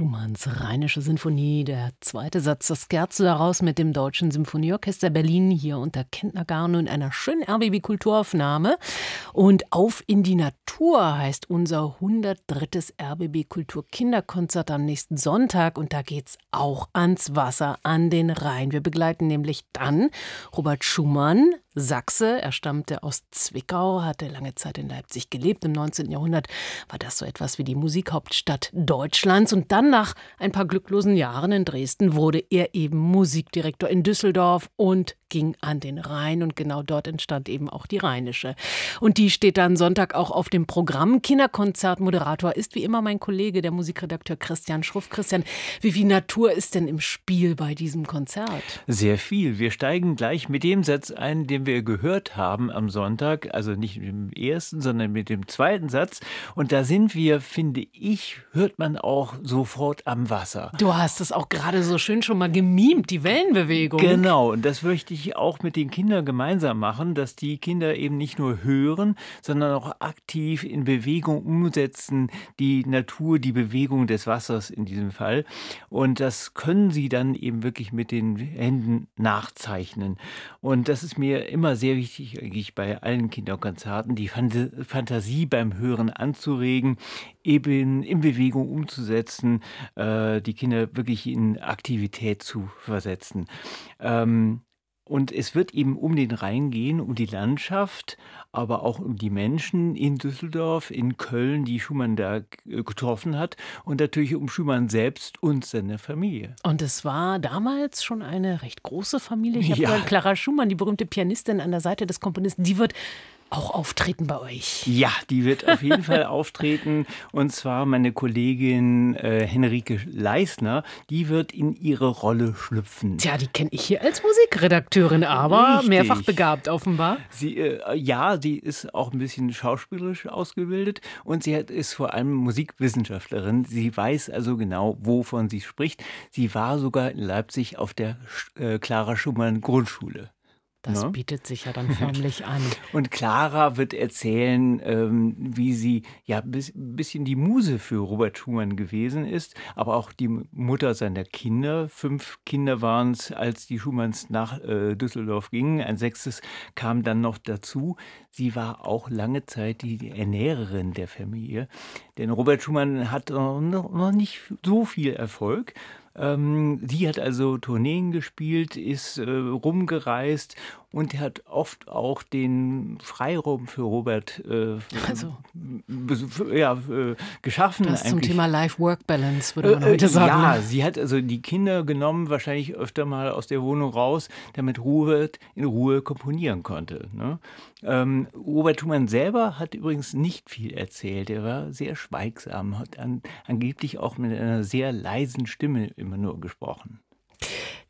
Schumanns Rheinische Sinfonie, der zweite Satz, das Scherzo daraus mit dem Deutschen Symphonieorchester Berlin hier unter Kentnergarn und einer schönen RBB-Kulturaufnahme. Und Auf in die Natur heißt unser 103. RBB Kultur Kinderkonzert am nächsten Sonntag und da geht's auch ans Wasser, an den Rhein. Wir begleiten nämlich dann Robert Schumann, Sachse. Er stammte aus Zwickau, hatte lange Zeit in Leipzig gelebt. Im 19. Jahrhundert war das so etwas wie die Musikhauptstadt Deutschlands. Und dann nach ein paar glücklosen Jahren in Dresden wurde er eben Musikdirektor in Düsseldorf und ging an den Rhein und genau dort entstand eben auch die Rheinische. Und die steht dann Sonntag auch auf dem Programm. Kinderkonzertmoderator ist wie immer mein Kollege, der Musikredakteur Christian Schruff. Christian, wie viel Natur ist denn im Spiel bei diesem Konzert? Sehr viel. Wir steigen gleich mit dem Satz ein, den wir gehört haben am Sonntag, also nicht mit dem ersten, sondern mit dem zweiten Satz. Und da sind wir, finde ich, hört man auch sofort am Wasser. Du hast es auch gerade so schön schon mal gemimt, die Wellenbewegung. Genau, und das möchte ich ich auch mit den Kindern gemeinsam machen, dass die Kinder eben nicht nur hören, sondern auch aktiv in Bewegung umsetzen, die Natur, die Bewegung des Wassers in diesem Fall. Und das können sie dann eben wirklich mit den Händen nachzeichnen. Und das ist mir immer sehr wichtig, eigentlich bei allen Kinderkonzerten, die Fantasie beim Hören anzuregen, eben in Bewegung umzusetzen, äh, die Kinder wirklich in Aktivität zu versetzen. Ähm, und es wird eben um den Rhein gehen, um die Landschaft, aber auch um die Menschen in Düsseldorf, in Köln, die Schumann da äh, getroffen hat und natürlich um Schumann selbst und seine Familie. Und es war damals schon eine recht große Familie. Ich habe ja. Clara Schumann, die berühmte Pianistin an der Seite des Komponisten, die wird auch auftreten bei euch. Ja, die wird auf jeden Fall auftreten. Und zwar meine Kollegin äh, Henrike Leisner, die wird in ihre Rolle schlüpfen. Tja, die kenne ich hier als Musikredakteurin, aber Richtig. mehrfach begabt offenbar. Sie, äh, ja, sie ist auch ein bisschen schauspielerisch ausgebildet und sie hat, ist vor allem Musikwissenschaftlerin. Sie weiß also genau, wovon sie spricht. Sie war sogar in Leipzig auf der äh, Clara Schumann Grundschule. Das ne? bietet sich ja dann förmlich an. Und Clara wird erzählen, ähm, wie sie ja ein bisschen die Muse für Robert Schumann gewesen ist, aber auch die Mutter seiner Kinder. Fünf Kinder waren es, als die Schumanns nach äh, Düsseldorf gingen. Ein sechstes kam dann noch dazu. Sie war auch lange Zeit die Ernährerin der Familie. Denn Robert Schumann hat noch nicht so viel Erfolg. Ähm, sie hat also Tourneen gespielt, ist äh, rumgereist und er hat oft auch den Freiraum für Robert äh, also, ja, äh, geschaffen. Das eigentlich. zum Thema Life-Work-Balance, würde man äh, heute sagen. Ja, ne? sie hat also die Kinder genommen, wahrscheinlich öfter mal aus der Wohnung raus, damit Robert in Ruhe komponieren konnte. Ne? Ähm, Robert Schumann selber hat übrigens nicht viel erzählt. Er war sehr schweigsam, hat an, angeblich auch mit einer sehr leisen Stimme immer nur gesprochen.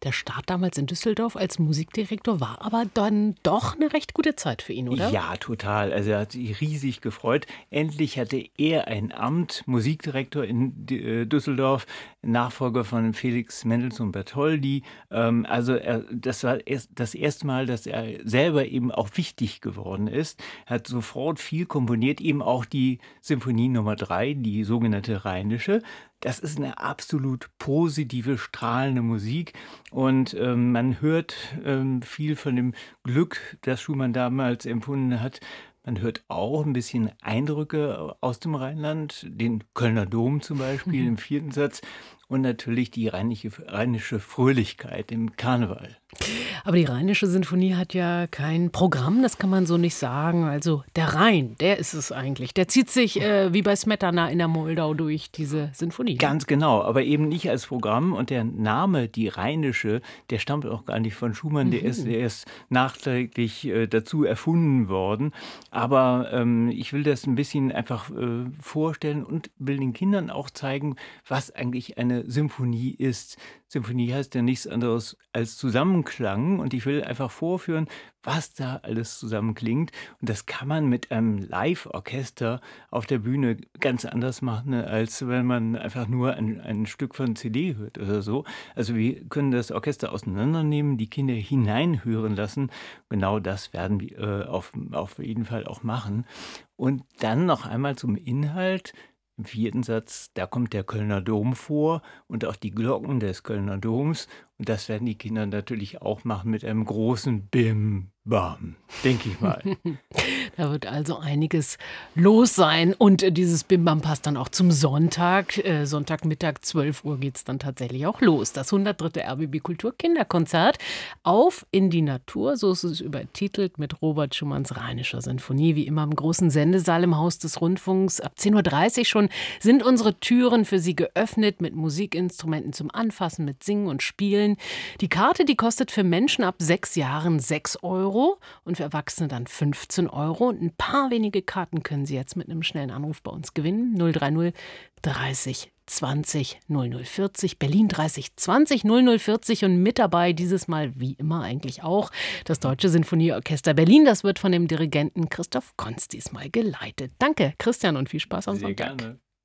Der Start damals in Düsseldorf als Musikdirektor war aber dann doch eine recht gute Zeit für ihn, oder? Ja, total. Also er hat sich riesig gefreut. Endlich hatte er ein Amt, Musikdirektor in äh, Düsseldorf, Nachfolger von Felix Mendelssohn Bertoldi. Ähm, also er, das war das erste Mal, dass er selber eben auch wichtig geworden ist. Er hat sofort viel komponiert, eben auch die Symphonie Nummer drei, die sogenannte Rheinische. Das ist eine absolut positive, strahlende Musik und ähm, man hört ähm, viel von dem Glück, das Schumann damals empfunden hat. Man hört auch ein bisschen Eindrücke aus dem Rheinland, den Kölner Dom zum Beispiel mhm. im vierten Satz und natürlich die rheinische, rheinische Fröhlichkeit im Karneval. Aber die Rheinische Sinfonie hat ja kein Programm, das kann man so nicht sagen. Also der Rhein, der ist es eigentlich. Der zieht sich äh, wie bei Smetana in der Moldau durch diese Sinfonie. Ganz genau, aber eben nicht als Programm. Und der Name, die Rheinische, der stammt auch gar nicht von Schumann, mhm. der, ist, der ist nachträglich äh, dazu erfunden worden. Aber ähm, ich will das ein bisschen einfach äh, vorstellen und will den Kindern auch zeigen, was eigentlich eine Symphonie ist. Symphonie heißt ja nichts anderes als Zusammenklang und ich will einfach vorführen, was da alles zusammenklingt. Und das kann man mit einem Live-Orchester auf der Bühne ganz anders machen, als wenn man einfach nur ein, ein Stück von CD hört oder so. Also wir können das Orchester auseinandernehmen, die Kinder hineinhören lassen. Genau das werden wir äh, auf, auf jeden Fall auch machen. Und dann noch einmal zum Inhalt Im vierten Satz, da kommt der Kölner Dom vor und auch die Glocken des Kölner Doms. Und das werden die Kinder natürlich auch machen mit einem großen Bim Bam, denke ich mal. da wird also einiges los sein. Und äh, dieses Bim Bam passt dann auch zum Sonntag. Äh, Sonntagmittag 12 Uhr geht es dann tatsächlich auch los. Das 103. RBB Kultur Kinderkonzert auf in die Natur, so ist es übertitelt mit Robert Schumanns Rheinischer Sinfonie, wie immer im großen Sendesaal im Haus des Rundfunks. Ab 10.30 Uhr schon sind unsere Türen für Sie geöffnet mit Musikinstrumenten zum Anfassen, mit Singen und Spielen. Die Karte, die kostet für Menschen ab sechs Jahren 6 Euro. Euro und für Erwachsene dann 15 Euro. Und ein paar wenige Karten können Sie jetzt mit einem schnellen Anruf bei uns gewinnen. 030 30 20 0040, Berlin 30 20 0040 und mit dabei dieses Mal wie immer eigentlich auch das Deutsche Sinfonieorchester Berlin. Das wird von dem Dirigenten Christoph Konz diesmal geleitet. Danke, Christian, und viel Spaß am Sehr Sonntag. Gerne.